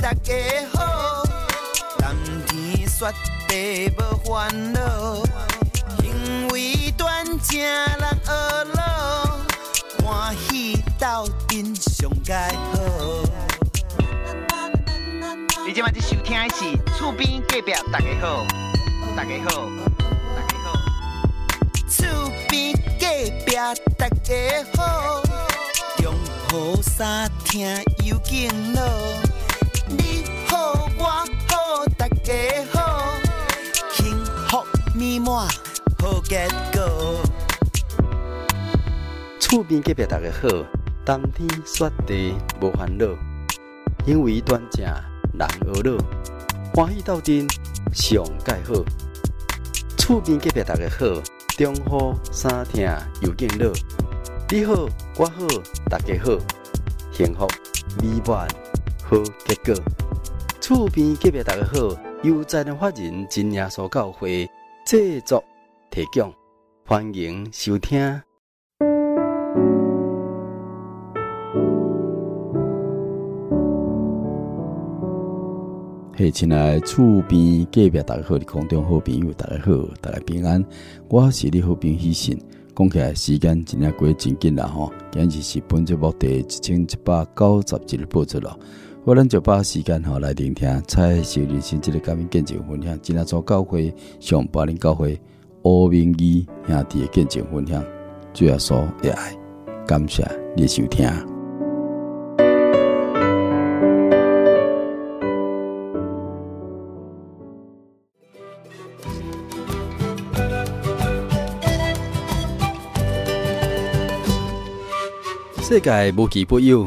大家好，冬天雪地无烦恼，行为端正人学老，欢喜斗阵上盖好。你今晚在收听的是厝边隔壁大家好，大家好，大家好，厝边隔壁大家好，中雨三听有劲路，你好我好大家好，幸福美满好结果。厝边隔壁大家好，冬天雪地无烦恼，因为端正。人学老，欢喜斗阵上盖好。厝边隔壁大家好，中好三听又见乐。你好，我好，大家好，幸福美满好结果。厝边隔壁大家好，悠哉的法人真耶稣教会制作提供，欢迎收听。嘿，亲爱的厝边隔壁大家好，空中好朋友大家好，大家平安。我是你好朋友喜信。讲起来时间真系过真紧啦吼，今日是本节目第一千一百九十集的播出咯。我咱就把时间吼来聆听蔡小人生这个感恩见证分享，今仔做教会上巴林教会欧明义兄弟的见证分享，主要说也爱感谢你收听。世界无奇不有，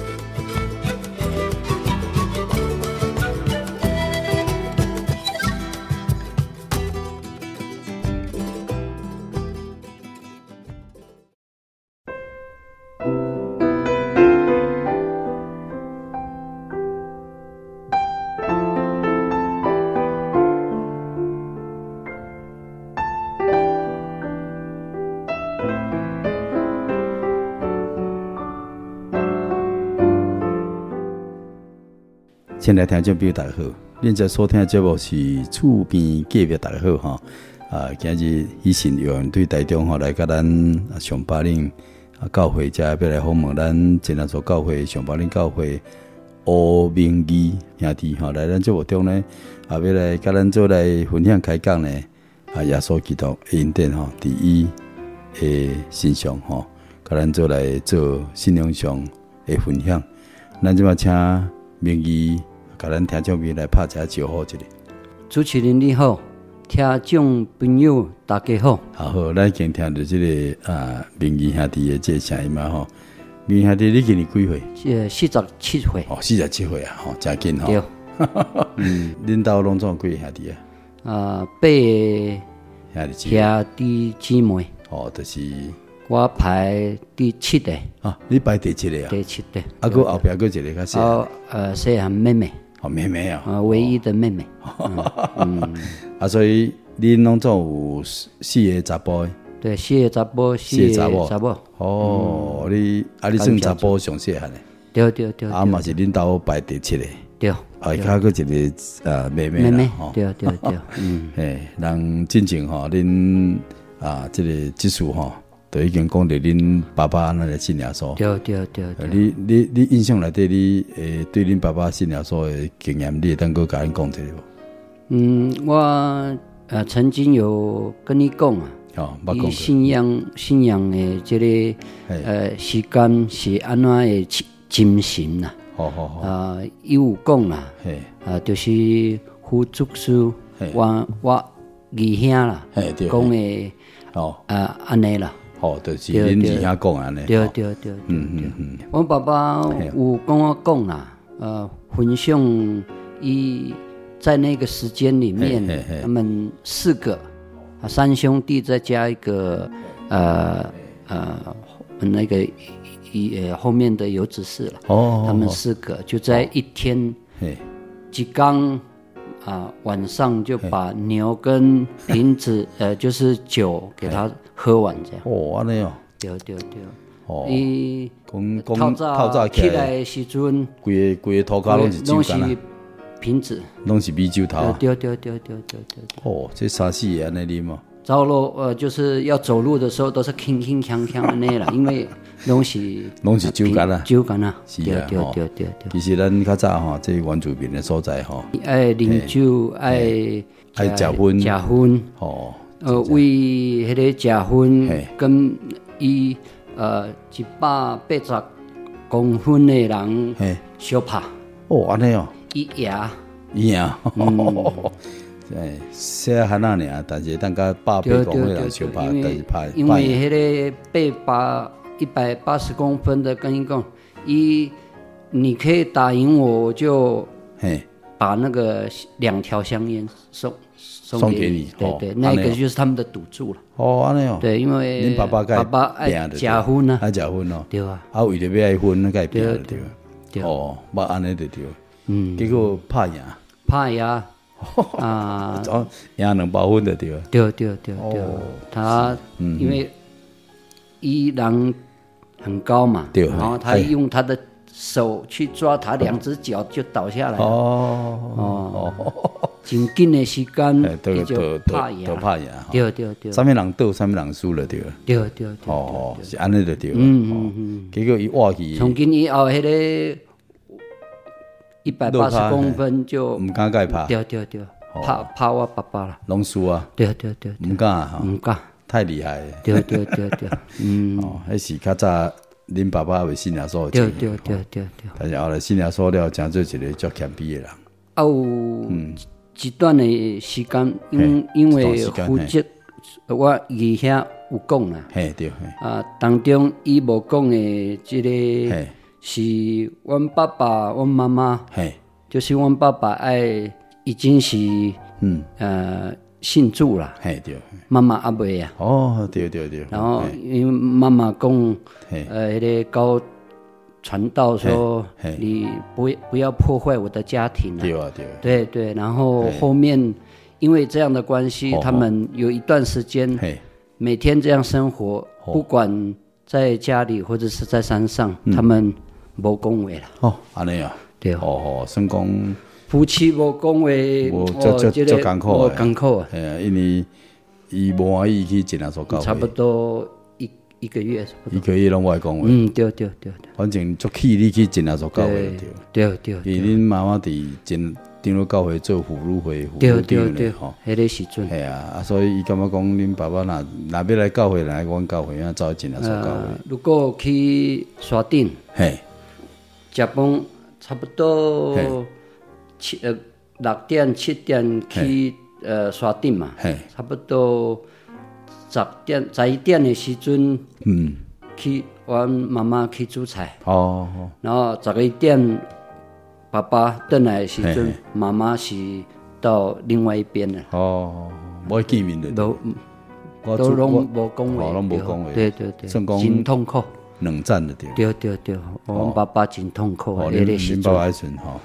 现在听众朋友大家好，现在收听的节目是厝边隔壁大家好哈啊，今日喜信有缘对台中哈来甲咱上巴岭啊教会，再要来访问咱真耶稣教会上巴岭教会欧明义兄弟哈来咱节目中呢啊要来甲咱做来分享开讲呢啊耶稣基督恩典哈第一诶形象哈，甲咱做来做信仰上诶分享，咱就要请明义。甲咱听众朋友来拍一下招呼，这里。主持人你好，听众朋友大家好。好好，咱今听到这个啊，明义兄弟的这声音嘛吼。明义兄弟，你今年几岁？呃，四十七岁。哦，四十七岁啊，吼，真紧吼。对。嗯，恁兜拢总几个兄弟啊？啊，八个兄弟姊妹。哦，就是我排第七个。啊，你排第七个啊？第七个。啊，搁后边搁一个较细。哦，呃，细汉妹妹。好妹妹啊！啊，唯一的妹妹。嗯，啊，所以你拢总有四个查甫。对，四个查甫，四个查某。查某。哦，你啊，你算查甫上细汉的。对对对。啊嘛是恁兜排第七个。对。啊，较搁一个呃妹妹。妹妹。对对对。嗯。嘿，人进前吼，恁啊，这个技术吼。都已经讲到恁爸爸那个信耶稣，对对对。你你你印象内底，你诶对恁爸爸信耶稣的经验，你会当阁甲因讲一下无？嗯，我呃曾经有跟你讲啊，哦，你信仰信仰诶，这个呃时间是安怎的精神呐？好好好。啊，伊有讲啦，啊，就是胡祖师，我我二兄啦，讲的，哦，啊安尼啦。哦，就是恁二兄讲安尼，对对对，嗯嗯嗯。我爸爸有跟我讲啦，呃，分享伊在那个时间里面，他们四个啊三兄弟再加一个呃呃那个一呃后面的有子嗣了，哦，他们四个就在一天，几缸啊，晚上就把牛跟瓶子，呃，就是酒给他喝完这样。哦，安尼哦。对对对。哦。伊讲讲透早起来时阵，规个规个涂骹拢是酒干啊。瓶子。拢是米酒头。对对对对对对。哦，这啥事安尼啉嘛？走路呃，就是要走路的时候都是轻轻锵锵的那啦，因为拢是拢是酒干啦，酒干啊，是啊，对对对对。其实咱较早吼，这原住民的所在吼，爱啉酒，爱爱食薰，食薰，吼，呃，为迄个食薰，跟伊呃一百八十公分的人相拍。哦，安尼哦，伊赢，伊赢。哎，小汉那年，但是等个八百公分的球拍，但是拍，因为迄个八百一百八十公分的，跟你讲，一你可以打赢我，我就嘿，把那个两条香烟送送给你，对对，那个就是他们的赌注了。哦，安尼哦，对，因为你爸爸爸爸爱假婚呢，爱假婚哦，对啊，啊为了要爱婚，那个变了对，哦，把安尼就对，嗯，结果拍赢，拍赢。啊，哦，赢两百分的对，对对对对，他因为伊人很高嘛，对，然后他用他的手去抓他两只脚就倒下来，哦哦，真紧的时间，伊就拍赢，拍赢，对对对，上面人斗，上面人输了对，对对对，哦，是安尼的对，嗯嗯嗯，结果伊挖去，从今以后迄个。一百八十公分就唔敢盖拍，对对对，怕怕我爸爸了，拢输啊，对对对，唔敢啊，唔敢，太厉害，对对对对，嗯，哦，还是较早恁爸爸为新娘所，对对对对对，但是后来新娘所了，讲做一个足谦卑的人，啊有，嗯，一段的时间，因因为负责我以下有讲啦，嘿对，啊当中伊无讲的这个。是阮爸爸、阮妈妈，嘿，就是阮爸爸爱已经是嗯。呃信主了，嘿对，妈妈阿妹啊，哦对对对，然后因为妈妈讲，呃，迄个高传道说，你不不要破坏我的家庭啊，对啊对，对对，然后后面因为这样的关系，他们有一段时间，每天这样生活，不管在家里或者是在山上，他们。无讲话啦，哦，安尼啊，对，哦哦，算讲夫妻无讲话，无足足足艰苦啊，艰苦啊，系啊，因为伊无愿意去尽量做教会，差不多一一个月，一个月拢无爱讲话，嗯，对对对，反正足气你去尽量做教会，对对对，伊恁妈妈伫进进入教会做妇女会，对对对，吼，迄个时阵，系啊，啊，所以伊感觉讲恁爸爸若若要来教会来阮教会，啊，走尽量做教会，如果去山顶，嘿。食饭差不多七呃六点七点去呃山顶嘛，差不多十点十一点的时阵，嗯，去阮妈妈去煮菜，哦，然后十一点爸爸回来的时阵，妈妈是到另外一边的，哦，无见面的，都都拢无讲话，拢无讲话，对对对，真痛苦。冷战的对，对对对，我爸爸真痛苦啊！你你爸爸迄阵吼，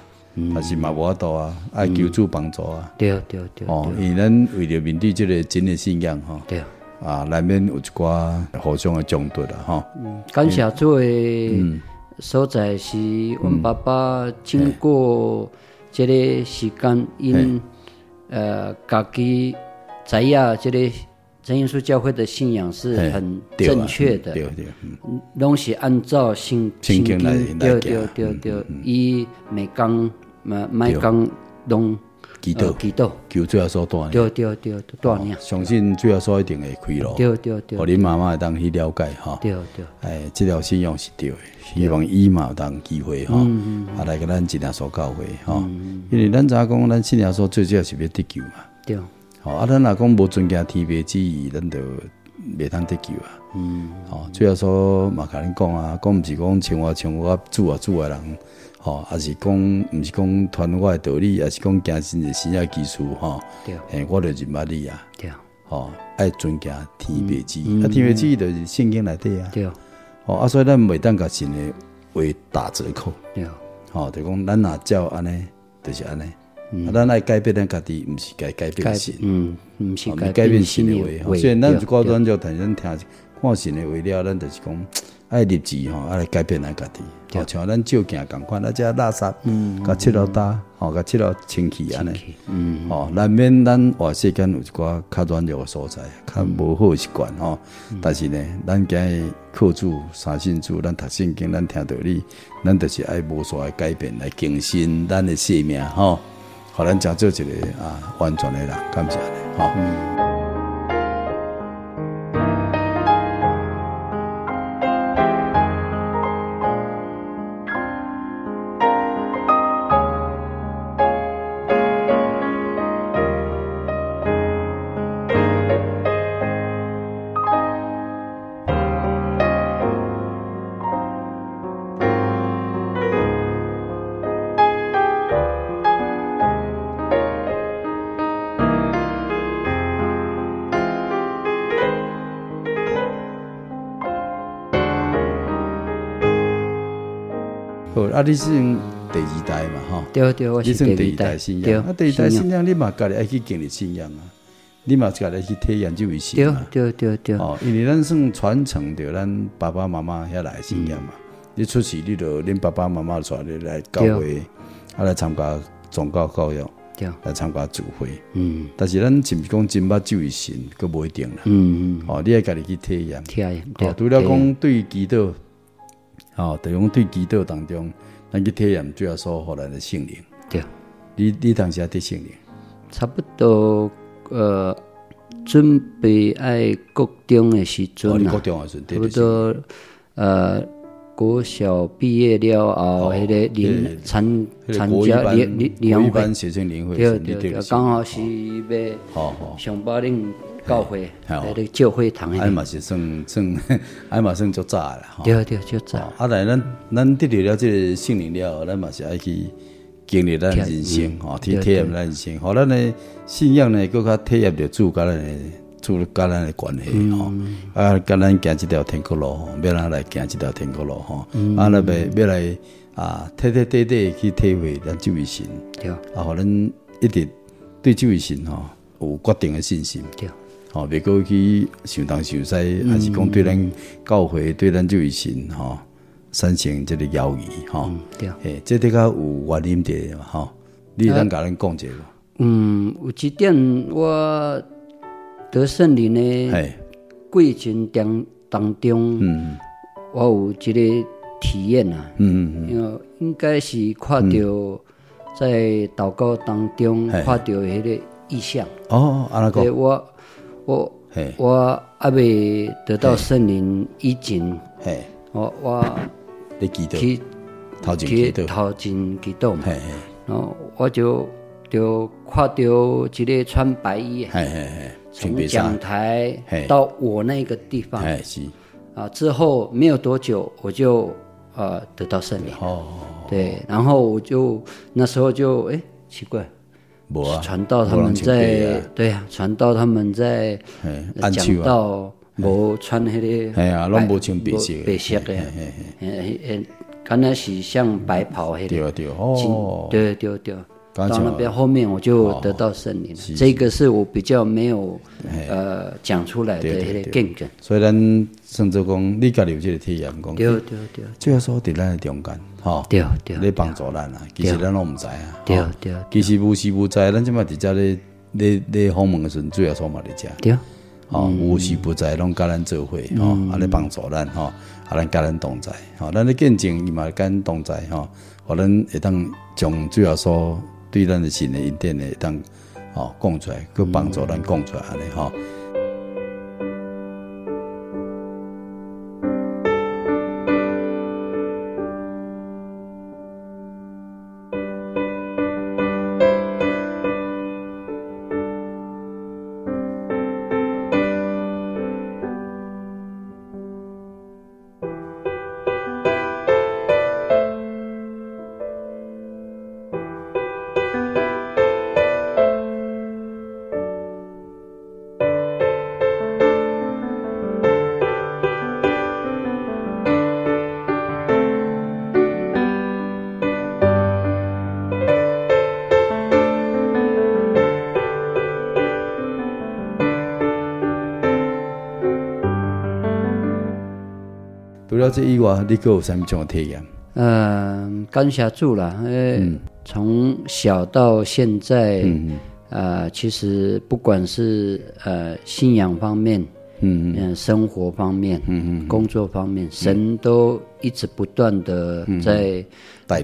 还是嘛无法度啊，爱求助帮助啊。对对对，哦，因为咱为了面对这个真的信仰哈，对。啊，难免有一寡互相的冲突啦哈。嗯，感谢主的所在是，我爸爸经过这个时间，因呃家己知影这个。真耶稣教会的信仰是很正确的，东西按照圣经来对对对对，以每讲嘛每讲拢祈祷。祈祷。求最后所带，对对对，带领。相信最后所一定会开路，对对对，我恁妈妈会当去了解哈，对对，哎，这条信仰是对的，希望伊嘛有当机会哈，啊来跟咱尽量所教会哈，因为咱知影讲咱信仰所最主要是要得救嘛，对。啊，咱若讲无尊敬天父旨意，咱就袂通得救啊。嗯，哦，主要说嘛，甲恁讲啊，讲毋是讲像我像我主啊主啊人，吼，还是讲毋是讲传我诶道理，还是讲行神的神业技术，吼。对。诶，我就认捌你啊。对。吼，爱尊敬天父旨意，啊，天父旨意就是圣经内底啊。对。吼，啊，所以咱袂当甲神诶话打折扣。对。吼，就讲咱若照安尼，就是安尼。咱爱改变咱家己，毋是改改变。神，嗯，毋是改变神的话。虽然咱有高端就听咱听看神的话了，咱就是讲爱立志吼，爱来改变咱家己。好像咱照镜共款，咱，只垃圾，嗯，甲七落大，吼，甲七落清气安尼，嗯，吼，难免咱活世间有一寡较软弱的所在，较无好习惯吼。但是呢，咱今日靠主、三信主，咱读圣经，咱听道理，咱就是爱无所爱改变来更新咱的生命，吼。互咱成做一个啊完全的人，感谢你，吼。嗯啊，你是第二代嘛，哈？对对，我是第二代信仰。啊，第二代信仰，你嘛家己爱去建立信仰啊，你嘛家己去体验这位神嘛。对对对对。哦，因为咱算传承着咱爸爸妈妈遐来信仰嘛。你出世，你着恁爸爸妈妈带你来教会，啊来参加宗教教育，来参加聚会。嗯。但是咱是毋是讲真捌就位神，搁无一定啦。嗯嗯。哦，你爱家己去体验。体验。哦，除了讲对祈祷。哦，等于对祈祷当中，咱去体验主要所予咱的圣灵。对，你你当时啊，得圣灵。差不多，呃，准备爱国中的时阵啊，差不多，呃，国小毕业了后，迄个联参参加联联联欢会，对对对，刚好是要上巴岭。教会，在那教会堂里。哎嘛是算算，哎嘛算足早啦。对对，足早。啊，来咱咱得到了这个圣灵了，咱嘛是爱去经历咱人生，吼，去体验咱人生。好，咱的信仰呢，更加体验着主甲咱的主甲咱的关系，吼。啊，甲咱行这条天国路，要咱来行这条天国路，吼。啊，那边要来啊，彻彻底底去体会咱这位神。对。啊，好，咱一直对这位神吼有决定的信心。对。哦，别过去想东想西，还是讲对咱教会、对咱这位神吼，产生这个犹豫吼。对，诶，这点较有原因的嘛吼。你能甲咱讲一下？嗯，有一点我得圣灵呢，过程当当中，嗯，我有一个体验啊。嗯嗯嗯。因为应该是看到在祷告当中看到迄个意象。哦，安那个。我。我我还未得到圣灵以前，我我去去头前祈祷嘛，然后我就就看到一个穿白衣，从讲台到我那个地方，啊，之后没有多久我就呃得到圣灵，哦，对，然后我就那时候就哎奇怪。传道他们在对啊，传道他们在讲到无穿迄个，哎呀，拢无穿白色白色的，诶诶，刚才是像白袍迄个，对对哦，对对对，到那边后面我就得到圣灵了，这个是我比较没有呃讲出来的迄个见证。所以咱甚至讲，你家里有这个体验讲，对对对，主要说在咱的中间。哦，对对，来帮助咱啊，其实咱拢毋知啊，对对，其实无时无在，咱即马伫遮咧咧咧访问的时阵，主要说嘛伫遮，对，哦，无时不在，拢甲咱做伙，吼，啊咧帮助咱，吼，啊咱甲咱同在，吼，咱咧见证伊嘛甲咱同在，吼，互咱会当将主要说对咱的心的一定会当，哦讲出来，去帮助咱讲出来安尼，吼。了这以外，你各有什么种体验？嗯、呃，感谢主了，嗯，从小到现在，嗯呃，其实不管是呃信仰方面。嗯嗯，生活方面，嗯嗯，工作方面，神都一直不断的在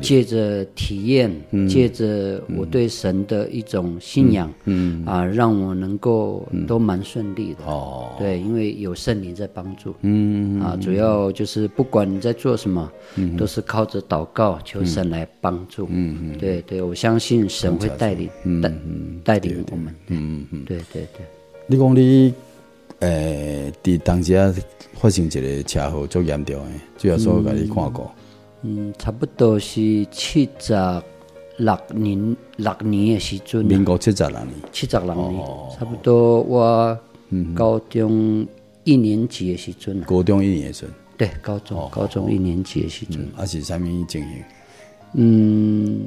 借着体验，借着我对神的一种信仰，嗯啊，让我能够都蛮顺利的。哦，对，因为有圣灵在帮助，嗯啊，主要就是不管你在做什么，都是靠着祷告求神来帮助。嗯嗯，对对，我相信神会带领带带领我们。嗯嗯，对对对。你讲你。诶，伫当时啊发生一个车祸，足严重诶，最后所有甲你看过。嗯，差不多是七十六年六年诶时阵。民国七十六年。七十六年，差不多我高中一年级诶时阵。高中一年级。对，高中高中一年级诶时阵。啊是啥物情形？嗯，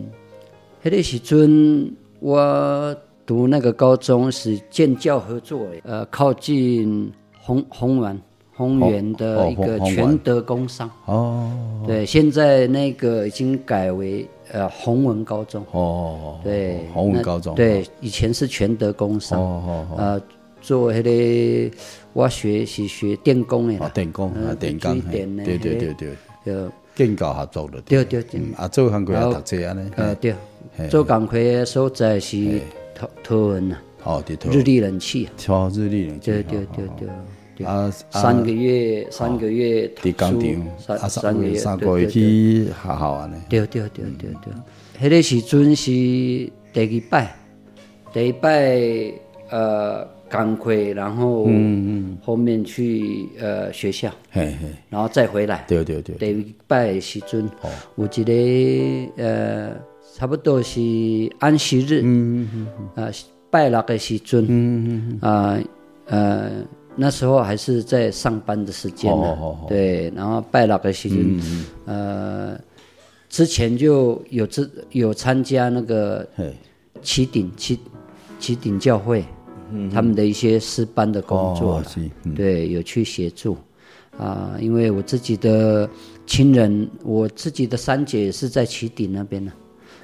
迄个时阵我。读那个高中是建教合作，呃，靠近宏宏源宏源的一个全德工商。哦，对，现在那个已经改为呃宏文高中。哦，对，宏文高中。对，以前是全德工商。哦哦哦。呃，做那个我学是学电工的。哦，电工啊，电工。对对对对。就建教合作的。对对对。啊，做工课读这样呢？呃，对。做工课的所在是。桃桃园呐，哦，日立冷气，超日立冷气，对对对对，啊，三个月三个月，伫工厂，啊三个月三个月去学校安尼，对对对对对，迄个时阵是第二摆，第一摆呃工课，然后嗯嗯，后面去呃学校，嘿嘿，然后再回来，对对对，第二摆时阵，有一个呃。差不多是安息日，嗯嗯嗯，啊，拜那个时尊，嗯嗯啊呃，那时候还是在上班的时间呢，对，然后拜那个时阵，呃，之前就有参有参加那个启顶启启顶教会，他们的一些师班的工作，对，有去协助，啊，因为我自己的亲人，我自己的三姐是在启顶那边呢。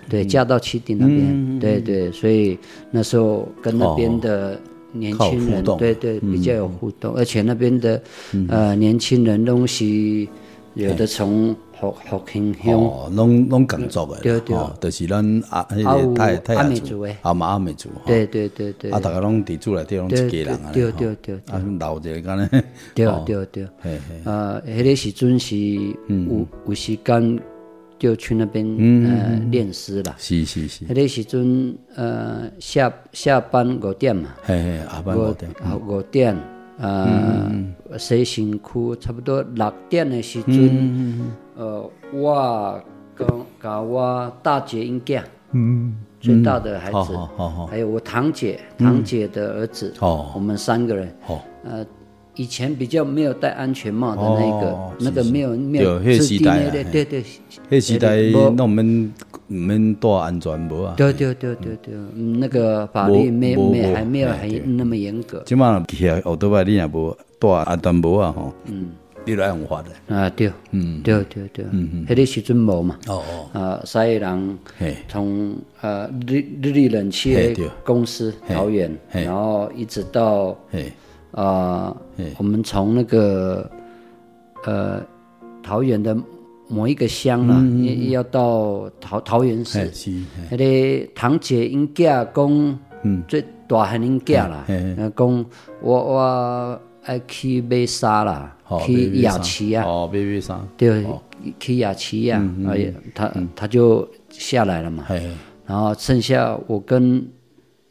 对，嫁到七顶那边，嗯、对对，所以那时候跟那边的年轻人，哦、对对，比较有互动，嗯、而且那边的、嗯、呃年轻人东西有的从福福兴乡，哦，拢拢工作的，对对，哦，就是咱阿阿阿美族的，阿妈阿美族，对对对对，啊，大家拢伫厝内底拢一家人啊，对对对，啊，老一个呢，对对对，呃，迄个时阵是有有时间。就去那边呃练诗了，是是是。那时阵呃下下班五点嘛，嘿嘿，下班五点，五点呃洗身躯，差不多六点的时阵，呃我跟跟我大姐应嫁，嗯，最大的孩子，还有我堂姐堂姐的儿子，哦，我们三个人，哦，呃。以前比较没有戴安全帽的那个，那个没有没有制定的，对对，那时代那我们我们戴安全帽啊，对对对对对，那个法律没没还没有还那么严格。起码起来奥多巴你也无戴安全帽啊吼，嗯，你来用法的。啊对，嗯。对对对，嗯嗯，迄个时阵无嘛，哦哦，啊，三个人从呃日日立冷气的公司桃园，然后一直到。啊，呃、我们从那个呃桃园的某一个乡啦，要嗯、要到桃桃园市，那个堂姐因嫁公，嗯，最大汉因嫁啦，公我我爱去买沙啦，去雅琪啊，哦，买对，去雅琪呀，哎呀，他他就下来了嘛，然后剩下我跟。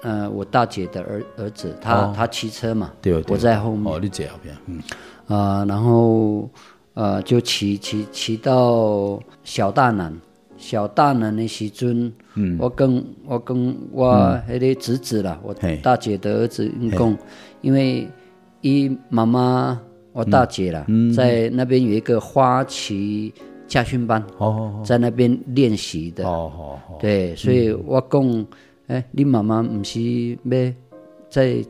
呃，我大姐的儿儿子，他他骑车嘛，我在后面。哦，你姐后边，嗯，啊，然后呃，就骑骑骑到小大南，小大南的时阵，嗯，我跟我跟我那个侄子啦，我大姐的儿子一共，因为一妈妈我大姐啦，在那边有一个花旗驾训班，哦，在那边练习的，哦哦对，所以我共。哎，你妈妈不是要在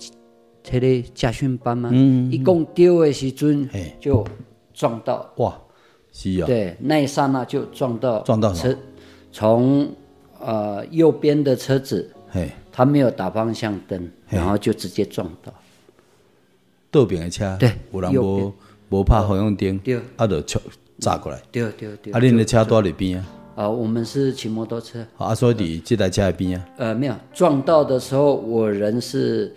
这个驾训班吗？嗯，一共丢的时阵就撞到哇，是啊，对，那一刹那就撞到撞到车，从呃右边的车子，嘿，他没有打方向灯，然后就直接撞到。右边的车，对，有人无无拍方向灯，对，啊，就冲砸过来，对对对。啊，恁的车多在边啊？啊，我们是骑摩托车。啊，所以伫这台车的边啊？呃，没有，撞到的时候我人是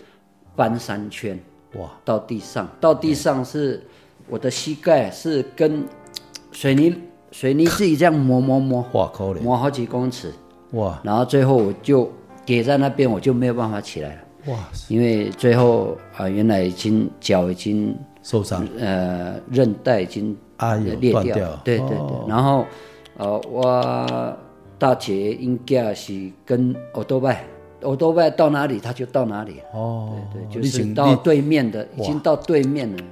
翻三圈，哇，到地上，到地上是我的膝盖是跟 水泥水泥自己这样磨磨磨，哇，可怜，磨好几公尺，哇，然后最后我就跌在那边，我就没有办法起来了。哇！因为最后啊，原来已经脚已经受伤，呃，韧带已经啊裂掉，对对对。然后，呃，我大姐应该是跟欧多拜，欧多拜到哪里他就到哪里。哦，对对，就是到对面的，已经到对面了。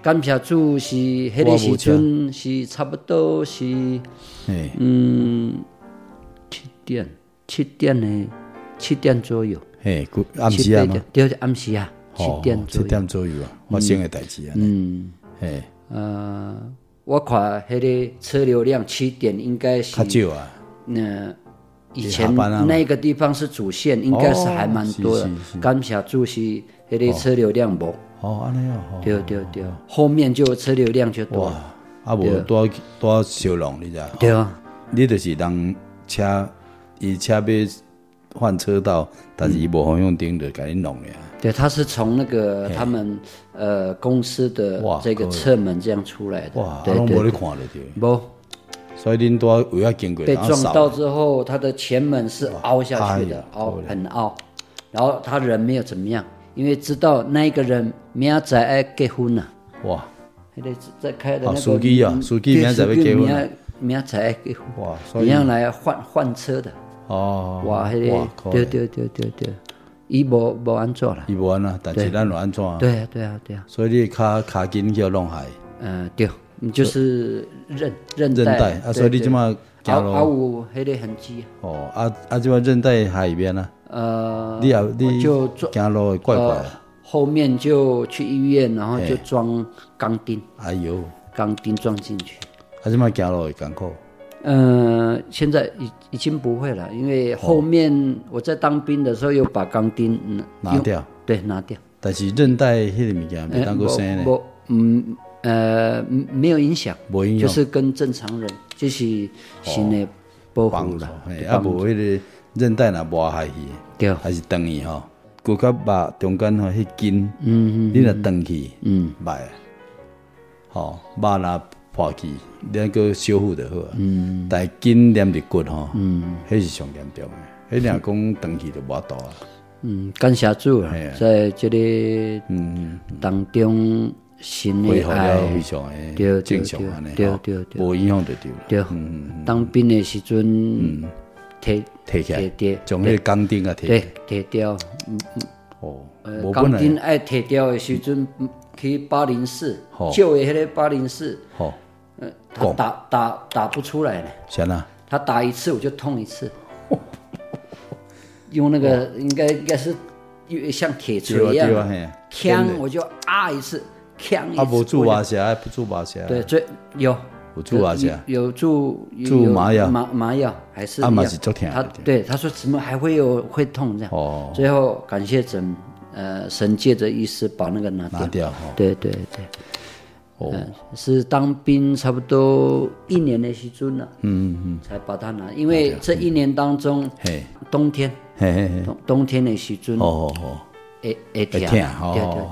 感谢主是迄个时阵是差不多是，嗯，七点七点呢，七点左右。嘿，暗时啊嘛，对，暗时啊，七点七点左右啊，发生的代志啊。嗯，嘿，呃，我看迄个车流量七点应该是较少啊。那以前那个地方是主线，应该是还蛮多的。感谢主席迄个车流量无。哦，安尼哦。对对对，后面就车流量就多。啊，无多多小龙，你知道？对啊。你就是当车，伊车要。换车道，但是伊无方向灯就给你弄了。对，他是从那个他们呃公司的这个侧门这样出来的。哇，对对对，不，所以恁都有要经过。被撞到之后，他的前门是凹下去的，凹很凹。然后他人没有怎么样，因为知道那一个人明仔要结婚了。哇，还得在开的那个司机啊，司机明仔要结婚，明仔要结婚。哇，一样来换换车的。哦，哇，迄个，对对对对对，伊无无安怎啦，伊无安啦，但是咱有安怎？对啊对啊对啊，所以你卡卡筋叫弄害。嗯，对，就是韧韧带啊，所以你即马走路啊有迄个痕迹。哦，啊啊，即马韧带害边啊？呃，你有你就走路怪怪，后面就去医院，然后就装钢钉。哎呦，钢钉装进去。啊，即马走路会艰苦。嗯，现在已已经不会了，因为后面我在当兵的时候又把钢钉拿掉，对，拿掉。但是韧带迄个物件没当过生呢？不，嗯，呃，没有影响，没影响，就是跟正常人就是新的保护了。啊，无迄个韧带若磨下去，对，还是断去吼，骨骼把中间吼迄筋，嗯嗯，你若断去，嗯，坏，好，把那。破去，两个修复的好啊。嗯，但系筋连着骨吼，嗯，迄是上严重的。迄俩讲长期就无多啊。嗯，感谢主啊，在这个嗯当中，心的爱非常的正常对对对，无影响就对了。对，嗯，当兵的时阵，嗯，提提起来，从迄个钢钉啊提，对，提掉。哦，呃，钢钉爱提掉的时阵，去八零四，旧的迄个八零四，好。他打打打不出来呢。行了，他打一次我就痛一次。用那个应该应该是像铁锤一样，锵我就啊一次，锵一次。啊，不注麻药，不注麻药。对，最有。不注麻药。有注注麻药。麻麻药还是？啊，是昨天。他对他说怎么还会有会痛这样？哦。最后感谢神，呃，神借着医师把那个拿掉。拿掉。对对对。哦，是当兵差不多一年的时阵了，嗯嗯，才把它拿，因为这一年当中，嘿，冬天，嘿嘿嘿，冬冬天的时阵，哦哦哦，会会痛，对对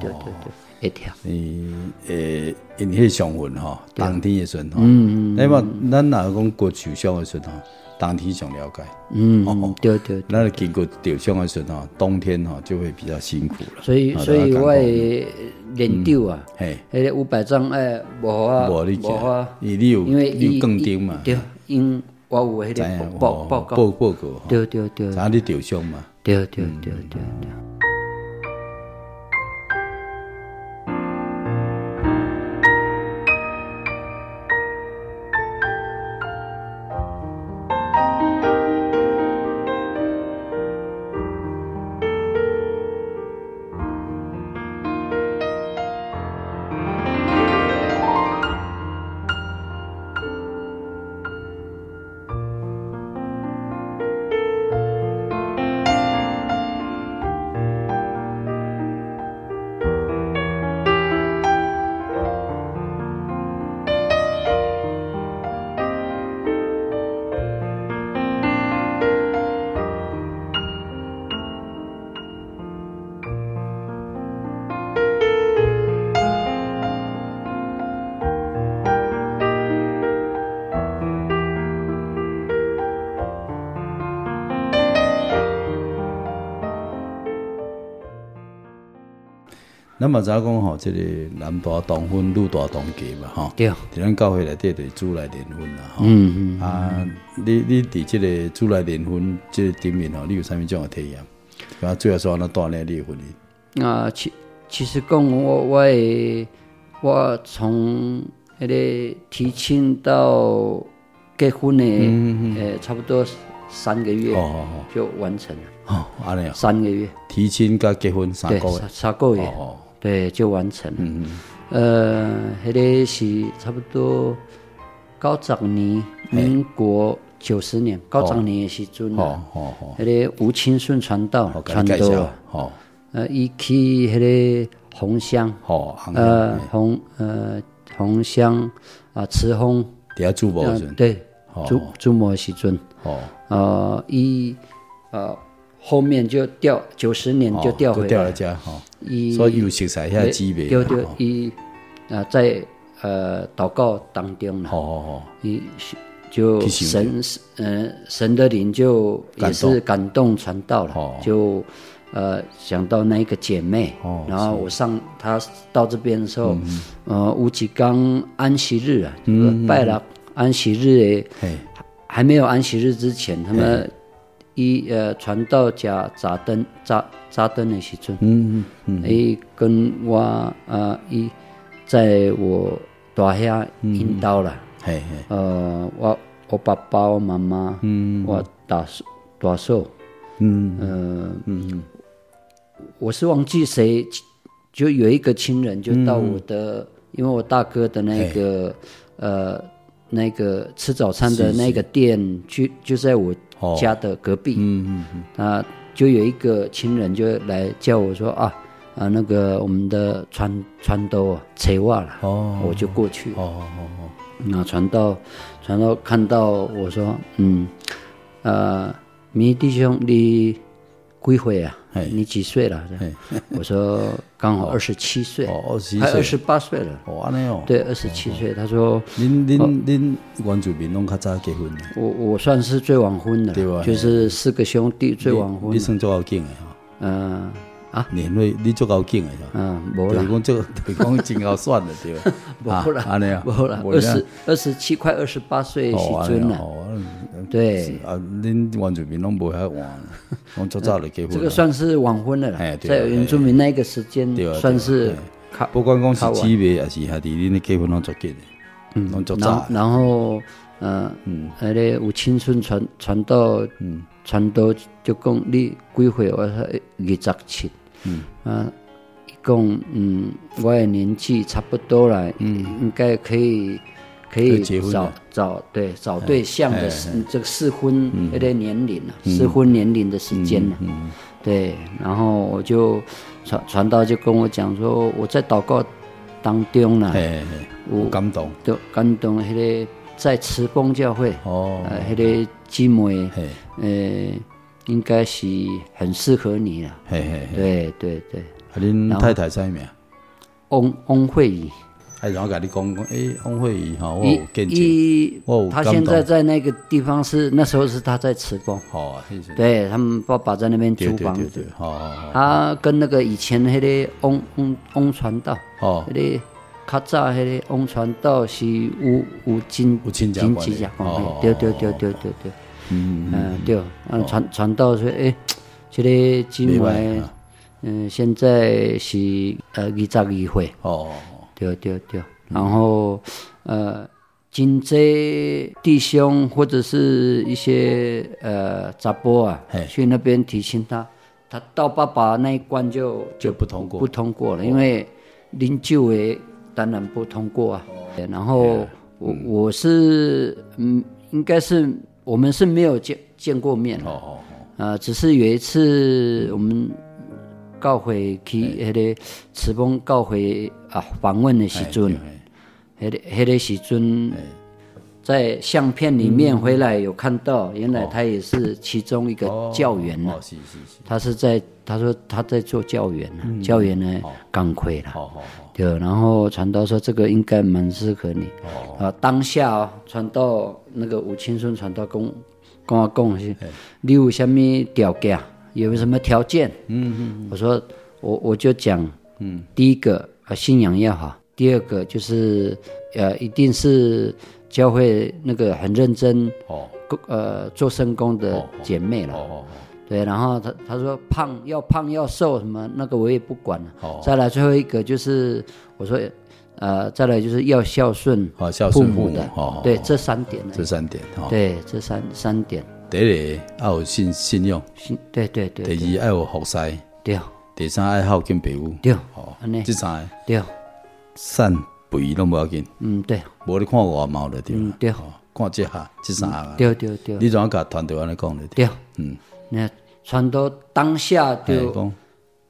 对对对，会痛。嗯，诶，因迄上份吼，冬天的时阵吼，嗯嗯，那么咱哪讲骨受伤的时阵吼，冬天上了解，嗯，哦对对，那经过受伤的时阵吼，冬天哈就会比较辛苦了。所以所以我也。连丢啊，嘿，迄个五百张哎，无啊，无法，因为有更丁嘛，对，因我有迄个报报告，报报告，对对对，查你受伤嘛，对对对对对。那么咱讲吼，这个男大当婚，女大当嫁嘛，吼。对。在咱教会内底，就是主来联婚啦，吼。嗯嗯。啊，你你伫这个主来联婚即个顶面吼，你有啥物种诶体验？啊，最后说安怎锻炼你嘅婚姻？啊，其其实讲我我诶，我从迄个提亲到结婚诶，诶、嗯欸，差不多三个月就完成了。哦，安尼啊。三个月。提亲加结婚三个月。三个月。哦。对，就完成了。嗯嗯。呃，迄个是差不多九十年，民国九十年，九十年的时阵哦哦哦。迄个吴清顺传道传道。哦。呃，伊去迄个红乡。哦。呃，红呃红乡啊，慈丰。底下住某阵。对。住住某时阵。哦。呃，伊呃。后面就掉九十年就掉回来，所以有熟悉下机会。对对，一啊在呃祷告当中了。哦一就神呃神的灵就也是感动传道了，就呃想到那个姐妹，然后我上她到这边的时候，呃吴启刚安息日啊，拜了安息日诶，还没有安息日之前，他们。伊呃传道家扎灯扎扎灯的时阵，嗯嗯嗯，伊跟我呃伊在我大厦引导了，嘿嘿，呃我我爸爸我妈妈，嗯，我大大嫂，嗯呃嗯，我是忘记谁，就有一个亲人就到我的，因为我大哥的那个呃那个吃早餐的那个店，就就在我。家的隔壁，嗯嗯嗯，啊，就有一个亲人就来叫我说啊啊，那个我们的传传道扯袜了，哦，我就过去，哦哦哦，那传到传到看到我说，嗯，呃，米弟兄你几岁啊？你几岁了？我说刚好二十七岁，哦，二十八岁了。哦，那样。对，二十七岁。他说，您您您原住民拢较早结婚。我我算是最晚婚的，对吧？就是四个兄弟最晚婚。你算做好劲的哈？嗯。啊，年岁你足够劲的是吧？嗯，无啦。讲这个，讲真够算的对吧？无啦，安尼啊，无啦。二十二十七快二十八岁时阵了。对。啊，恁原住民拢无遐晚，拢足早就结婚。这个算是晚婚了啦。在原住民那个时间，算是。不管讲是姊妹还是兄弟，恁的结婚拢足紧的。嗯，拢足早。然后，嗯嗯，那个有青春传传到，嗯，传到就讲你几岁？我说二十七。嗯。啊，一共嗯，我的年纪差不多了，嗯，应该可以可以找找对找对象的适这个适婚有点年龄了，适婚年龄的时间了，嗯，对，然后我就传传道就跟我讲说，我在祷告当中呢，我感动，都感动，那个在慈丰教会哦，那个姊妹，呃。应该是很适合你了，嘿嘿嘿，对对对。您太太在没有？翁翁慧仪，哎，然后跟你讲讲，哎，翁慧仪哈，我跟你，他现在在那个地方是那时候是他在慈丰，好。对他们爸爸在那边租房子，好好好。他跟那个以前那个翁翁翁传道，哦，那个较早那个翁传道是吴吴金吴金金吉对对对对对对。嗯嗯对，嗯传传道说，哎，这个姊妹，嗯，现在是呃二十二岁，哦，对对对，然后呃，真济弟兄或者是一些呃杂波啊，去那边提醒他，他到爸爸那一关就就不通过，不通过了，因为零九诶当然不通过啊，然后我我是嗯应该是。我们是没有见见过面的，哦哦只是有一次我们告回去那个慈峰告会啊访问的时阵，那个那个时阵在相片里面回来有看到，原来他也是其中一个教员了，他是在他说他在做教员呢，教员呢刚亏了，对，然后传道说这个应该蛮适合你，啊当下传道。那个吴青顺传道公跟我讲是，你有什么条件？有什么条件？嗯嗯，我说我我就讲，嗯，第一个啊信仰要好，第二个就是呃一定是教会那个很认真哦，呃做圣工的姐妹了。哦，哦，哦，对，然后他他说胖要胖要瘦什么那个我也不管了。哦，再来最后一个就是我说。呃，再来就是要孝顺，好孝顺父母的，哦，对，这三点，这三点，对，这三三点。第一要有信信用，信，对对对。第二要有服侍，对。第三爱好敬朋友，对。哦，这三个，对。善不义都不要紧，嗯，对。无你看外貌的对，嗯对。看这下，这三个，对对对。你怎样甲团队安尼讲的？对，嗯，那传到当下就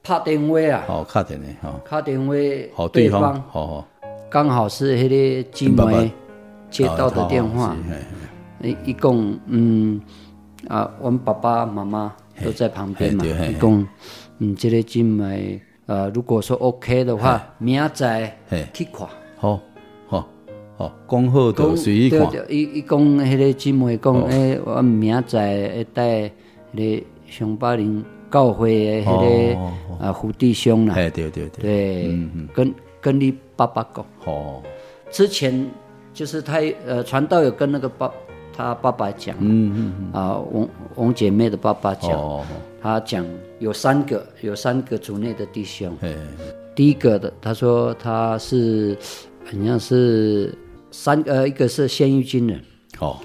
拍电话啊，好，卡电话，哦，打电话，好对方，好好。刚好是那个金梅接到的电话，一一共嗯啊，我们爸爸妈妈都在旁边嘛，一共嗯，这个金梅呃，如果说 OK 的话，明仔去看，好，好，好，讲好就随意看。一一共那个金梅讲，诶，我明仔会带那个熊巴林教会的那个啊胡弟兄啦，对对对，对，跟。跟你爸爸讲。哦，之前就是他呃传道有跟那个爸他爸爸讲，嗯嗯嗯。啊王王姐妹的爸爸讲，哦、他讲有三个有三个族内的弟兄，第一个的他说他是好像是三呃一个是现役军人哦，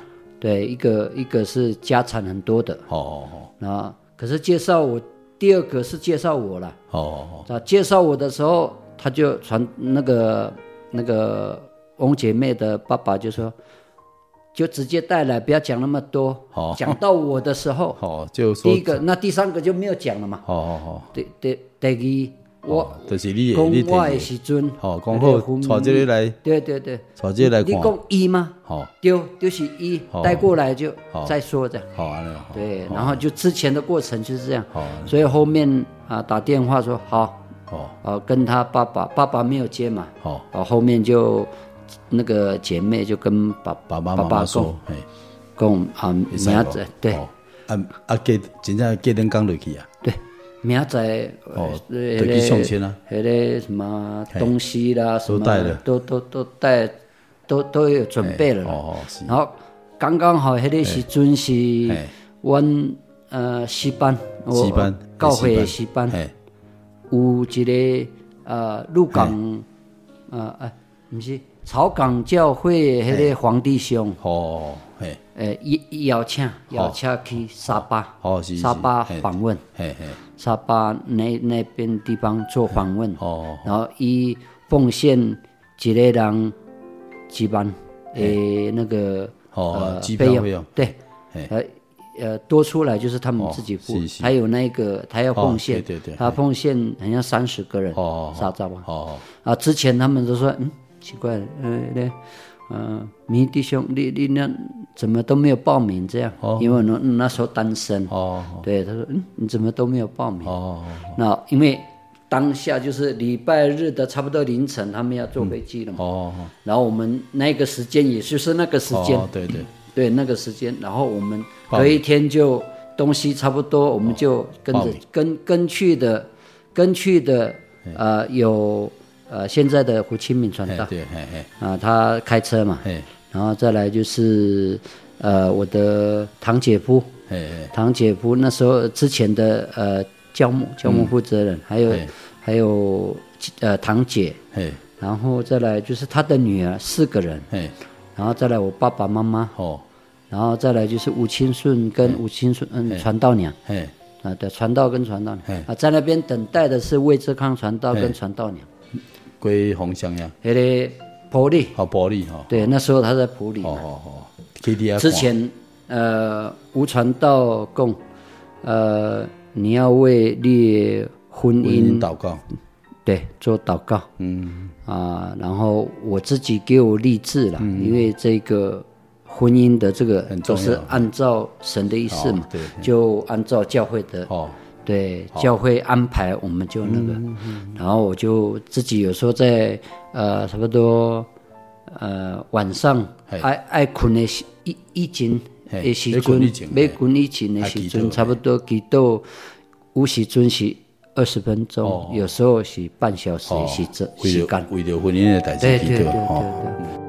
对一个一个是家产很多的哦哦哦，那可是介绍我第二个是介绍我了哦哦，啊介绍我的时候。他就传那个那个翁姐妹的爸爸就说，就直接带来，不要讲那么多。哦，讲到我的时候，哦，就说第一个，那第三个就没有讲了嘛。哦哦哦。对对第二，我就是你你我的时阵，哦，讲好，带这里来。对对对，带这里来。你讲一吗？好，丢，就是一带过来就再说这样。好啊，对，然后就之前的过程就是这样。好，所以后面啊打电话说好。哦，呃，跟他爸爸，爸爸没有接嘛，哦，哦，后面就那个姐妹就跟爸爸爸爸说，哎，讲啊，明仔对，啊啊，给真正给人讲落去啊，对，明仔哦，对，去送亲啊，那个什么东西啦，什么都都都带，都都有准备了，哦，然后刚刚好迄个时阵是阮呃诗班，诗班，教会的诗班。有一个呃鹿港呃哎，不是草港教会迄个黄弟兄哦，嘿，诶，邀邀请邀请去沙巴，哦，沙巴访问，嘿嘿，沙巴那那边地方做访问，哦，然后以奉献几类人几班诶那个呃费用，对，呃。呃，多出来就是他们自己付，还有那个他要奉献，对对，他奉献好像三十个人，哦，啥子吧？哦，啊，之前他们都说，嗯，奇怪，嗯，那，嗯，迷弟兄，你你那怎么都没有报名这样？因为那那时候单身，哦，对，他说，嗯，你怎么都没有报名？哦，那因为当下就是礼拜日的差不多凌晨，他们要坐飞机了嘛，哦，然后我们那个时间也就是那个时间，对对。对 那个时间，然后我们隔一天就东西差不多，我们就跟着跟跟去的，跟去的呃有呃现在的胡清敏传道，对，啊他开车嘛，然后再来就是呃我的堂姐夫，堂姐夫那时候之前的呃教牧教牧负责人，还有还有呃堂姐，然后再来就是他的女儿四个人。然后再来我爸爸妈妈。哦，然后再来就是吴清顺跟吴清顺嗯传道娘，哎啊对传道跟传道娘。啊在那边等待的是魏志康传道跟传道娘，归红乡呀，那个普利好普利哈，对那时候他在普里哦哦哦，之前呃吴传道供呃你要为你婚姻祷告。对，做祷告，嗯。啊，然后我自己给我立志了，嗯、因为这个婚姻的这个都是按照神的意思嘛，哦、就按照教会的，哦、对，哦、教会安排，我们就那个，嗯嗯、然后我就自己有时候在呃差不多呃晚上爱爱困的时一一阵的时阵，没困以前的时阵，差不多几多，有时阵是。二十分钟，有时候是半小时，是这时间。为了婚姻的代志，对对对对对。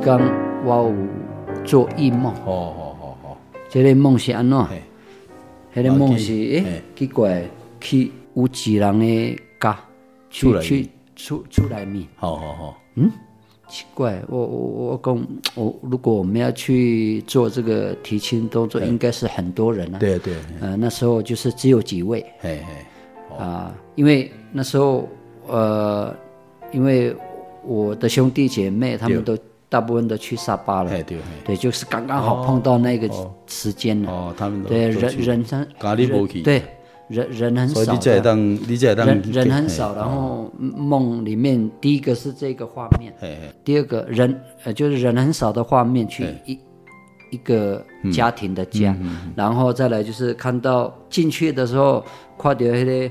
刚我有做异梦，哦哦哦哦，这个梦是安怎？那个梦是诶，奇怪，去有一人的家，去去出出来面，好好好，嗯，奇怪，我我我讲，我如果我们要去做这个提亲动作，应该是很多人啊，对对，呃，那时候就是只有几位，嘿嘿，啊，因为那时候呃，因为我的兄弟姐妹他们都。大部分都去沙巴了，对，对，就是刚刚好碰到那个时间了。哦，他们对人人生，对人人很少，人人很少。然后梦里面第一个是这个画面，第二个人呃就是人很少的画面，去一一个家庭的家，然后再来就是看到进去的时候，看到那个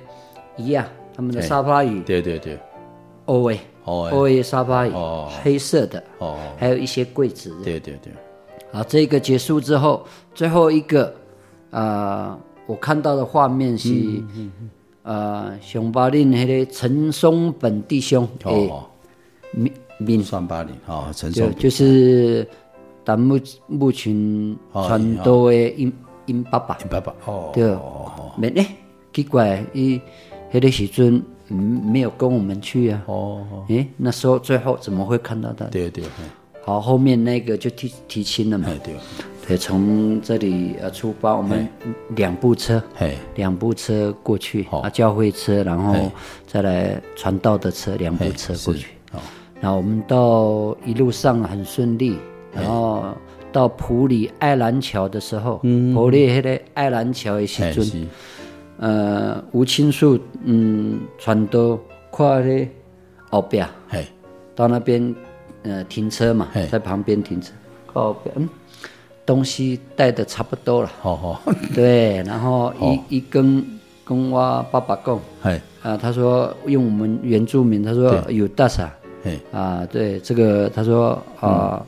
一样，他们的沙发椅，对对对，哦喂。哦，沙发椅，黑色的，哦，还有一些柜子。对对对。好，这个结束之后，最后一个，啊，我看到的画面是，呃，熊巴林那个陈松本弟兄，哦，民民双巴林，哦，陈松，就是弹幕目前传到的因因爸爸，因爸爸，哦，对，没呢，奇怪，伊那个时阵。嗯，没有跟我们去啊。哦，诶，那时候最后怎么会看到他？对对。好，后面那个就提提亲了嘛。对。对，从这里呃出发，我们两部车，两部车过去啊，教会车，然后再来传道的车，两部车过去。然后我们到一路上很顺利，然后到普里爱兰桥的时候，普里那个爱兰桥的时阵。呃，吴青树，嗯，传到跨的后边，嘿，到那边，呃，停车嘛，在旁边停车，靠边，嗯，东西带的差不多了，好好，对，然后一一跟跟我爸爸讲，嘿，啊，他说用我们原住民，他说有大傻，嘿，啊，对，这个他说啊，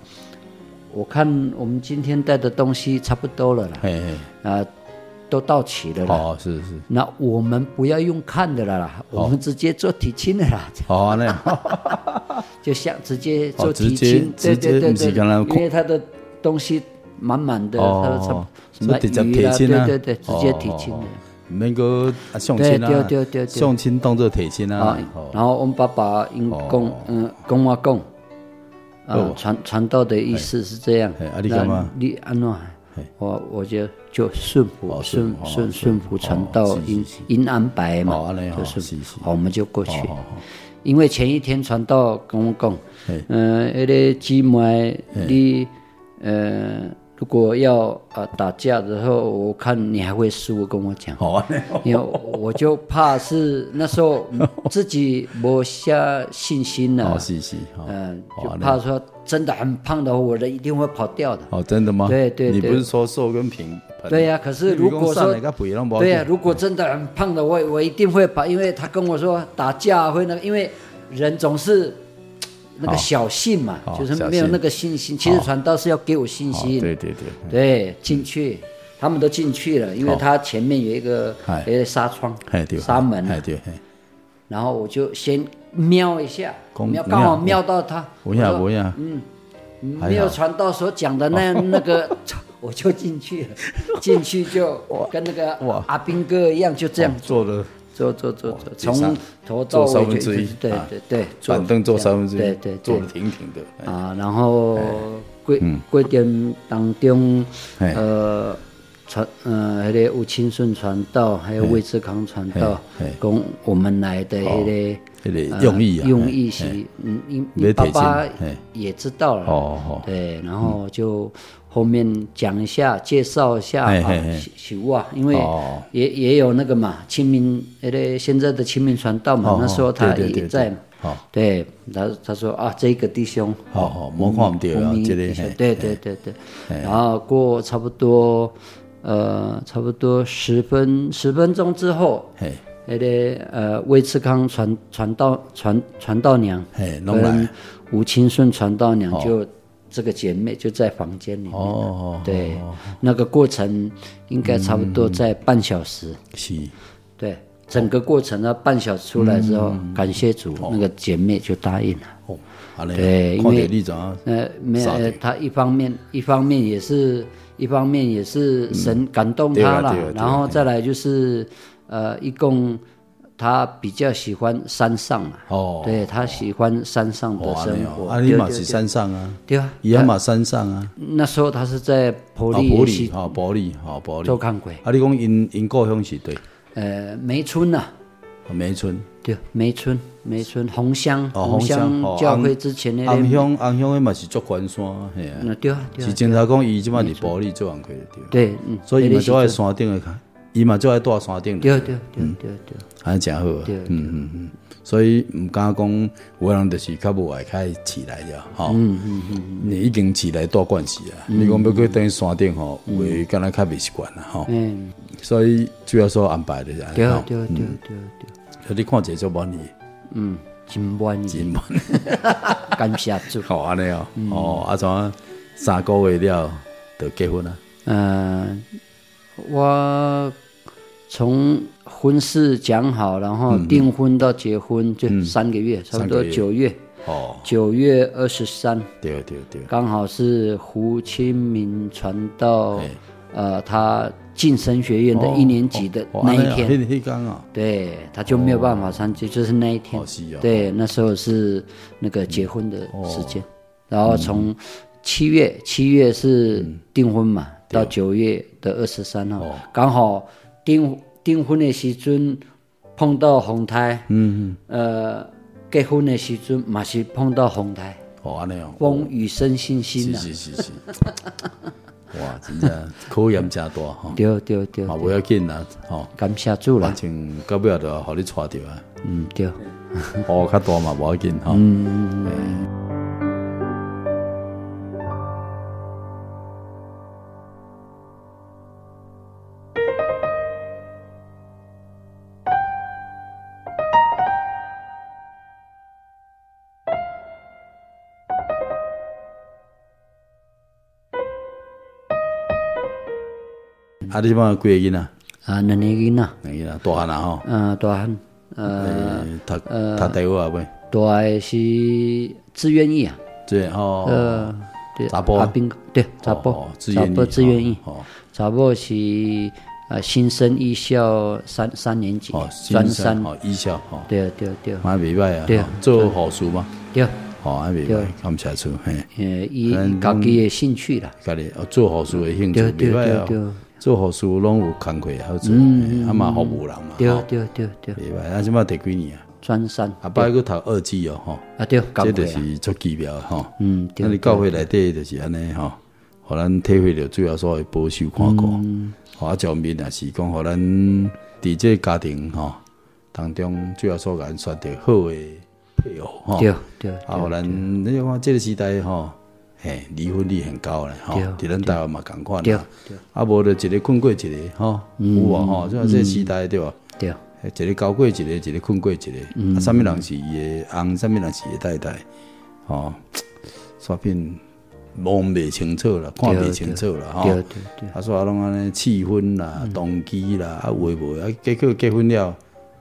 我看我们今天带的东西差不多了啦，嘿嘿，啊。都到齐了啦，哦，是是，那我们不要用看的了啦，我们直接做提亲的啦。哦，那样，就像直接做提亲，对对对对，因为他的东西满满的，他的什么什么鱼啊，对对对，直接提亲的。那个相亲啊，相亲当做提亲啊。然后我们爸爸因公嗯公我公，啊传传道的意思是这样，那你安怎？我我就就顺服顺顺顺服传道因因安排嘛，就是好，我们就过去。因为前一天传道跟我讲，嗯，那个姊妹你呃，如果要呃打架的时候，我看你还会输，跟我讲。因为我就怕是那时候 自己没下信心了。嗯，就怕说。真的很胖的话，我人一定会跑掉的。哦，真的吗？对对对。你不是说瘦跟平？对呀，可是如果说对呀，如果真的很胖的，我我一定会跑，因为他跟我说打架会那个，因为人总是那个小信嘛，就是没有那个信心。其实传道是要给我信心。对对对。对，进去，他们都进去了，因为他前面有一个有一个纱窗、纱门。然后我就先。瞄一下，瞄刚好瞄到他。不要不要，嗯，没有传道所讲的那那个，我就进去了。进去就 跟那个阿兵哥一样，就这样做的，坐坐坐坐，从头到尾就对对对，板凳坐三分之一，对对，坐的挺挺的啊。然后贵贵殿当中，呃，传呃，迄个吴清顺传道，还有魏志康传道，讲我们来的迄个用意啊，用意是嗯，你爸爸也知道了哦，对，然后就后面讲一下，介绍一下啊，许啊，因为也也有那个嘛，清明迄个现在的清明传道嘛，那时候他也在嘛，对，他他说啊，这个弟兄，好好，模仿对啊，这里，对对对对，然后过差不多。呃，差不多十分十分钟之后，嘿，那个呃，魏志康传传道传传道娘，嘿，跟吴清顺传道娘就这个姐妹就在房间里面，哦，对，那个过程应该差不多在半小时，是，对，整个过程呢半小时出来之后，感谢主，那个姐妹就答应了，哦，对，因为呃，没有，她一方面一方面也是。一方面也是神感动他了，然后再来就是，呃，一共他比较喜欢山上嘛，哦，对他喜欢山上的生活。阿里马是山上啊，对啊，伊阿马山上啊。那时候他是在埔里，埔里，好埔里，好埔里。做看鬼。啊，你讲因因故乡是对，呃，梅村呐，梅村，对，梅村。梅村红乡，红乡教会之前的红乡，红乡的嘛是做关山，系啊，对啊，是警察讲伊即马伫埔里做安可对，对，所以伊嘛就爱山顶的看，伊嘛就爱住山顶，对对对对对，还真好啊，嗯嗯嗯，所以毋敢讲，有人就是较无爱开起来了，哈，嗯嗯嗯，你已经起来大关系啊，你讲要去登山顶吼，有诶敢若较未习惯啦，吼，嗯，所以主要说安排的，对对对对对，所以你看这做满意。嗯，真满意，真满，感谢主。好安尼哦，哦，阿怎三个月了就结婚啊？嗯，我从婚事讲好，然后订婚到结婚就三个月，差不多九月。哦，九月二十三。对对对，刚好是胡清明传道，呃，他。晋升学院的一年级的那一天，对，他就没有办法参加，就是那一天。对，那时候是那个结婚的时间，然后从七月，七月是订婚嘛，到九月的二十三号，刚好订订婚的时阵碰到风台，嗯嗯，呃，结婚的时阵嘛是碰到风台，哦，那样，风雨生信心呐，是是是。哇，真正考验真大哈！对对对，啊，不要紧啦，吼，感谢主啦。反正到尾就互你带着啊。嗯，对。哦，较大嘛，不要紧哈。嗯。啊！你即帮几个囡仔？啊，两个囡仔，两个囡仔，大汉啊吼。嗯，大汉，呃，读读大学啊未？大个是志愿役啊。志愿哦。呃，对。查甫。阿兵哥，对，查甫。查甫志愿役。哦。查甫是呃新生艺校三三年级。哦。专三。哦，艺校。哦。对啊，对啊，对啊。还未歹啊。对啊。做好事嘛。对。哦，还未歹，看不出。嘿。呃，以家己的兴趣啦。家己哦，做好事的兴趣，未歹啊。做护士拢有工课好做，啊嘛服务人嘛，对对对对，明白？啊，即马第几年啊？专三，啊，摆个读二技哦，吼，啊对，这就是做机标吼，嗯，那你教会内底就是安尼吼，互咱体会着主要所谓保守看顾，好啊，上面也是讲互咱伫这家庭吼当中，主要所咱选择好诶配偶，吼，对对，啊，互咱你看这个时代吼。嘿，离婚率很高嘞，吼，伫咱台湾嘛共款啦，啊，无就一个困过一个，吼，有啊吼，即个这个时代对吧？对，一个交过一个，一个困过一个，啊，啥物人是伊诶翁，啥物人是伊诶太太，吼，煞变摸未清楚啦，看未清楚啦，吼，对对对，啊，煞拢安尼试婚啦，动机啦，啊，有诶无，啊，结果结婚了，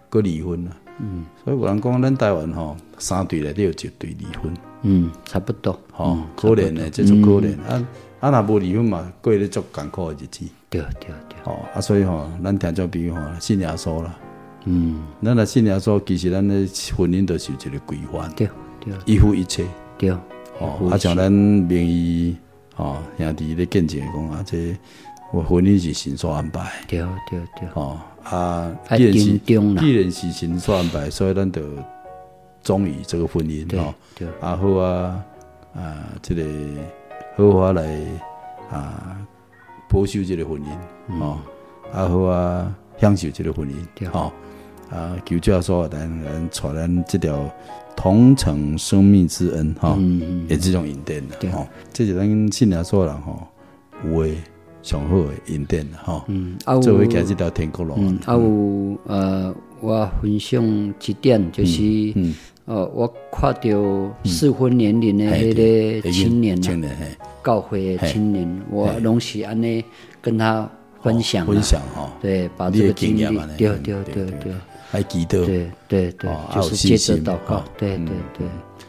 搁离婚啦，嗯，所以有人讲咱台湾吼，三对内底有一对离婚。嗯，差不多，吼，可怜的，这种可怜。啊啊，若无离婚嘛，过咧足艰苦的日子。对对对。吼，啊，所以吼，咱听众朋友吼，信耶稣啦。嗯，咱若信耶稣，其实咱的婚姻都是有一个规范。对对。一夫一妻。对。哦，啊，像咱名义，哦，兄弟咧见证讲啊，这我婚姻是神所安排，对对对，哦啊，既然是既然是神所安排，所以咱就忠于这个婚姻，哈，对，啊好啊，啊，这个好好来啊保守这个婚姻，哦，啊好啊，享受这个婚姻，哈，啊求教说咱咱传咱这条同承生命之恩，哈，也这种引电的，哈，这是咱信仰说人，哈，有诶。上好的引电哈，嗯，作为开这条天国路，嗯，啊有呃，我分享一点就是，嗯，呃，我看到适婚年龄的那个青年呐，教会的青年，我拢是安尼跟他分享，分享哈，对，把这个经验，对对对对，还记得，对对对，就是接着祷告，对对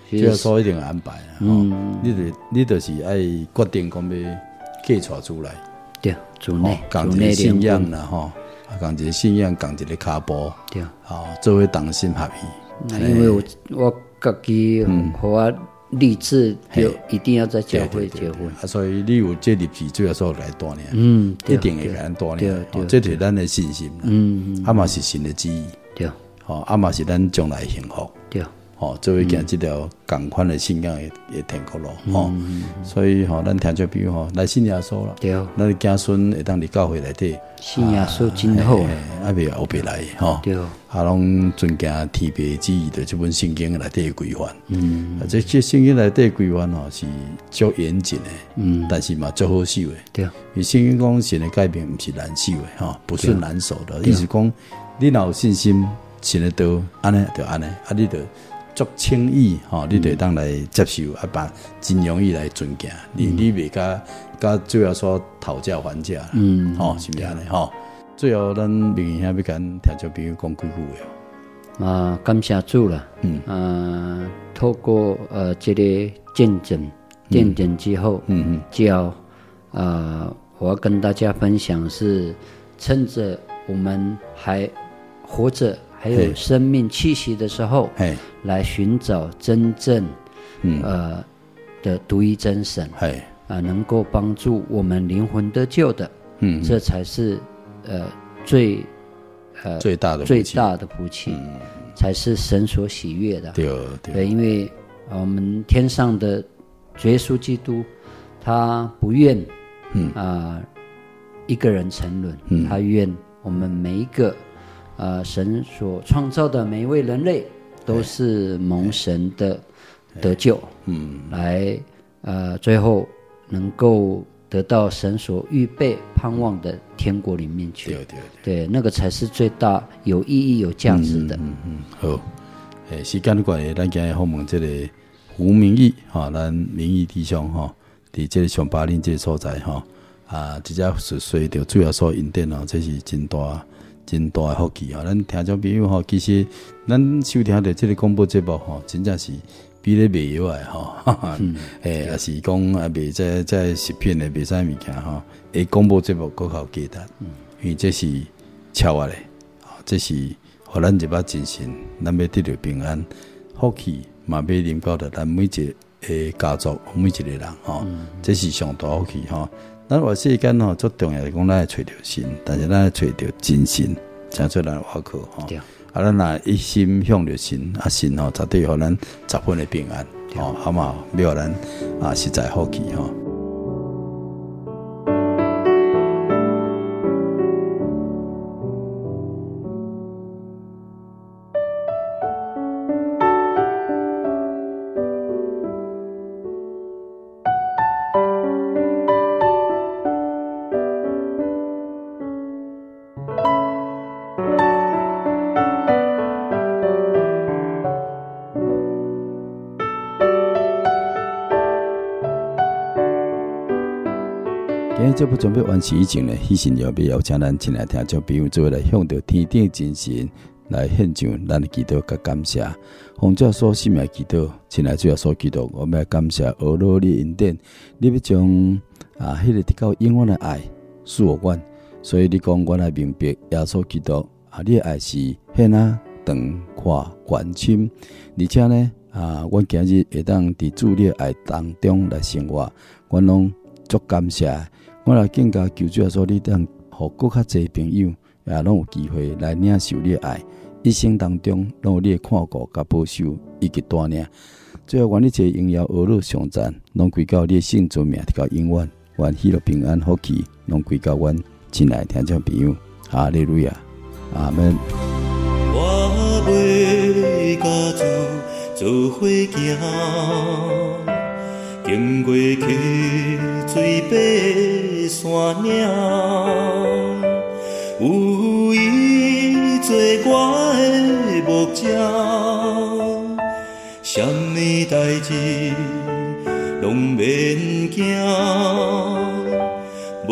对，就要说一定安排，嗯，你得你得是爱决定讲要计划出来。对，主内，讲一个信仰啦，吼，讲一个信仰，共一个脚步，对，好，作为同心合意。因为我我家己和我立志，就一定要在教会结婚，啊，所以你有这立志，最后说来锻炼，嗯，一定会来锻炼，这是咱的信心，嗯，阿嘛是神的旨意，对，好，阿嘛是咱将来幸福，对。哦，作为行即条共款的信仰也也挺过咯，吼，所以吼，咱听这比如吼，来信耶稣了，对，咱家孙会当你教会内底，信耶稣真好，阿别后别来，吼，对，啊拢尊敬天父旨意的这本圣经来的规范，嗯，啊这这圣经来的规范吼是足严谨的，嗯，但是嘛足好守的，对，因为圣经讲神的改变毋是难守的，哈，不是难守的，意思讲你若有信心，信得到，安尼就安尼，啊，你就。足轻易吼，你得当来接受，啊，把真容易来尊敬，你你别甲甲主要说讨价还价，嗯，吼，是不是安尼？吼？最后咱明兄要跟听众朋友讲几句话，啊，感谢主了，嗯，啊，透过呃这个见证见证之后，嗯嗯，就要啊，我要跟大家分享是趁着我们还活着。还有生命气息的时候，来寻找真正，呃的独一真神，啊，能够帮助我们灵魂得救的，嗯，这才是呃最呃最大的最大的福气，才是神所喜悦的。对对，因为我们天上的主耶稣基督，他不愿，嗯。啊一个人沉沦，他愿我们每一个。呃，神所创造的每一位人类都是蒙神的得救，嗯，来呃，最后能够得到神所预备盼望的天国里面去。对对对，对，那个才是最大有意义、有价值的。嗯嗯，好，诶，时间的关系，咱今日访问这个吴明义哈，咱明义弟兄哈，伫这个上巴林这个所在哈，啊，直接是随着主要所引电哦，这是真大。真大诶福气啊！咱听众朋友吼，其实咱收听着即个广播节目吼，真正是比咧卖药诶吼，诶，也是讲啊卖在在食品的卖啥物件吼，诶，广播节目更好价值，因为这是超额的，这是互咱一把精神，咱要得到平安福气，嘛要临到的咱每一个家族，每一个人吼，这是上大福气吼。咱话世间吼，最重要是讲咱要找着神，但是咱要找着真神，才做咱活课吼。啊，咱若一心向着神，啊神吼绝对互咱十分的平安，吼好嘛，要咱啊实在好奇吼。这部准备完成以前呢，喜神要要请咱进来听，就比如做来向着天顶真神来献上咱的祈祷甲感谢。奉这所信命祈祷，进来主要所祈祷，我们要感谢俄罗的恩典，你要将啊，迄、那个得到永远的爱赐我关，所以你讲我来明白耶稣基督啊，你的爱是显啊长阔宽深，而且呢啊，我今日会当伫主你的爱当中来生活，我拢足感谢。我来更加求主说，你当互更较侪朋友也拢有机会来领受你的爱，一生当中拢有你看顾、甲保守以及带领。最后，愿你一切荣耀、恶乐、颂赞，拢归到你的圣尊名，直到永远。愿喜乐、平安、福气，拢归到阮亲爱听众朋友。哈利路亚，阿门。我欲甲主做伙行。经过溪水爬山岭，有伊做我的牧者，什么代志拢免惊，无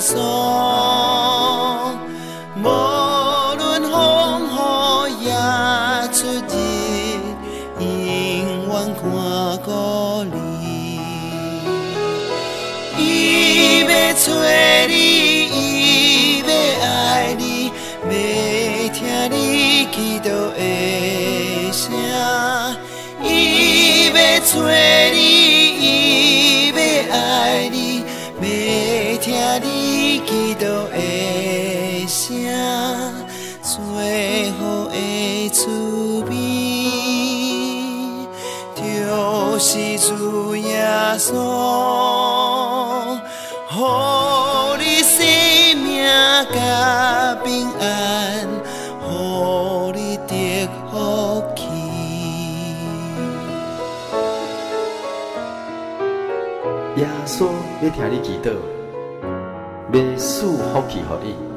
稣。无论风雨也出日，永远看顾你。伊要找你，伊要爱你，要听你祈祷的。要听你祈祷，要赐福气给你。